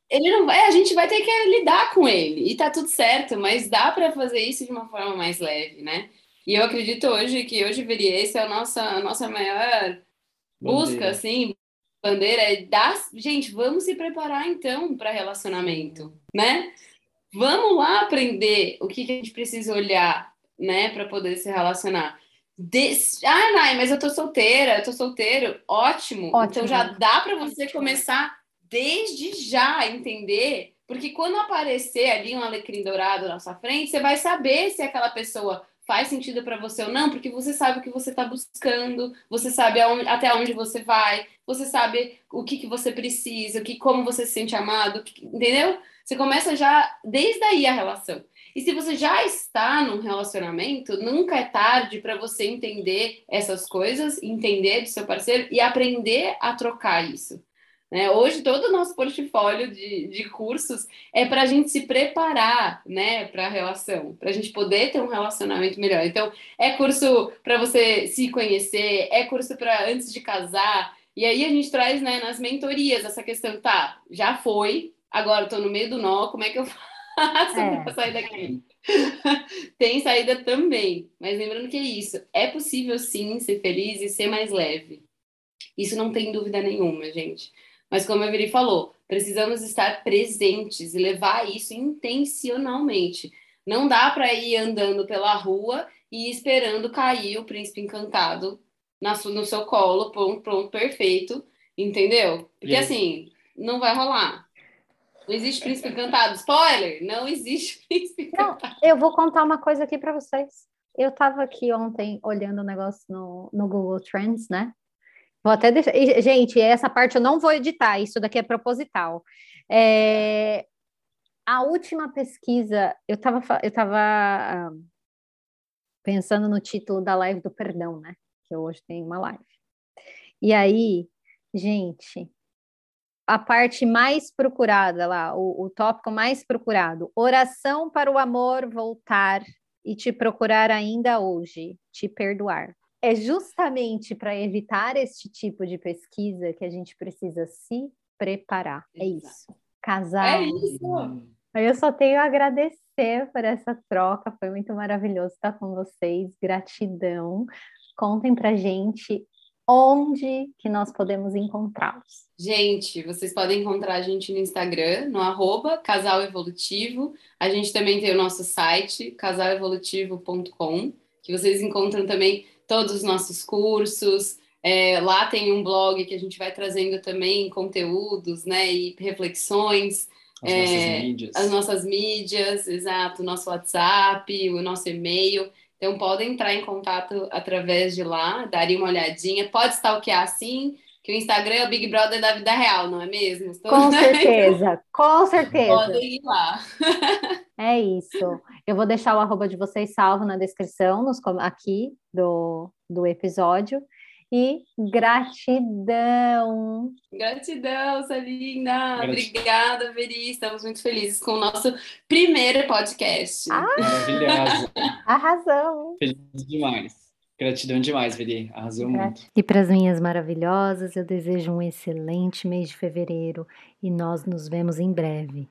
[SPEAKER 2] ele não vai, a gente vai ter que lidar com ele. E tá tudo certo, mas dá para fazer isso de uma forma mais leve, né? E eu acredito hoje que hoje veria esse é a nossa, a nossa maior busca, bandeira. assim, bandeira é dar, gente, vamos se preparar então para relacionamento, né? Vamos lá aprender o que, que a gente precisa olhar, né, para poder se relacionar. Ah, Nai, mas eu tô solteira, eu tô solteiro. Ótimo. Ótimo. Então já dá para você começar desde já entender, porque quando aparecer ali um alecrim dourado na sua frente, você vai saber se aquela pessoa faz sentido para você ou não, porque você sabe o que você está buscando, você sabe aonde, até onde você vai, você sabe o que, que você precisa, que, como você se sente amado, que, entendeu? Você começa já desde aí a relação. E se você já está num relacionamento, nunca é tarde para você entender essas coisas, entender do seu parceiro e aprender a trocar isso. Né? Hoje, todo o nosso portfólio de, de cursos é para a gente se preparar né, para a relação, para a gente poder ter um relacionamento melhor. Então, é curso para você se conhecer, é curso para antes de casar. E aí a gente traz né, nas mentorias essa questão, tá, já foi, agora estou no meio do nó, como é que eu [laughs] faço é. para sair daqui? [laughs] Tem saída também, mas lembrando que é isso, é possível sim ser feliz e ser mais leve. Isso não tem dúvida nenhuma, gente. Mas como a Viri falou, precisamos estar presentes e levar isso intencionalmente. Não dá para ir andando pela rua e esperando cair o príncipe encantado na, no seu colo, pronto, pronto, perfeito, entendeu? Porque assim, não vai rolar. Não existe príncipe encantado. Spoiler! Não existe [laughs] príncipe encantado.
[SPEAKER 1] Não, eu vou contar uma coisa aqui para vocês. Eu estava aqui ontem olhando o negócio no, no Google Trends, né? Vou até deixar. Gente, essa parte eu não vou editar, isso daqui é proposital. É... A última pesquisa, eu estava eu tava, ah, pensando no título da live do perdão, né? Que hoje tem uma live. E aí, gente, a parte mais procurada lá, o, o tópico mais procurado: oração para o amor voltar e te procurar ainda hoje, te perdoar é justamente para evitar este tipo de pesquisa que a gente precisa se preparar. É isso. Casal.
[SPEAKER 2] É isso.
[SPEAKER 1] Eu só tenho a agradecer por essa troca, foi muito maravilhoso estar com vocês. Gratidão. Contem pra gente onde que nós podemos encontrá-los.
[SPEAKER 2] Gente, vocês podem encontrar a gente no Instagram, no arroba Casal Evolutivo. A gente também tem o nosso site, casalevolutivo.com, que vocês encontram também todos os nossos cursos. É, lá tem um blog que a gente vai trazendo também conteúdos, né, e reflexões.
[SPEAKER 3] As é, nossas mídias.
[SPEAKER 2] As nossas mídias, exato, o nosso WhatsApp, o nosso e-mail. Então, podem entrar em contato através de lá, darem uma olhadinha. Pode stalkear sim, que o Instagram é o Big Brother da vida real, não é mesmo?
[SPEAKER 1] Estou... Com certeza, com certeza.
[SPEAKER 2] Podem ir lá. [laughs]
[SPEAKER 1] É isso. Eu vou deixar o arroba de vocês salvo na descrição nos, aqui do, do episódio. E gratidão.
[SPEAKER 2] Gratidão, Salinda. Obrigada, Veri. Estamos muito felizes com o nosso primeiro podcast.
[SPEAKER 1] Ah, Maravilhoso. Arrasou.
[SPEAKER 3] Feliz demais. Gratidão demais, Veri. Arrasou muito.
[SPEAKER 1] E para as minhas maravilhosas, eu desejo um excelente mês de fevereiro e nós nos vemos em breve.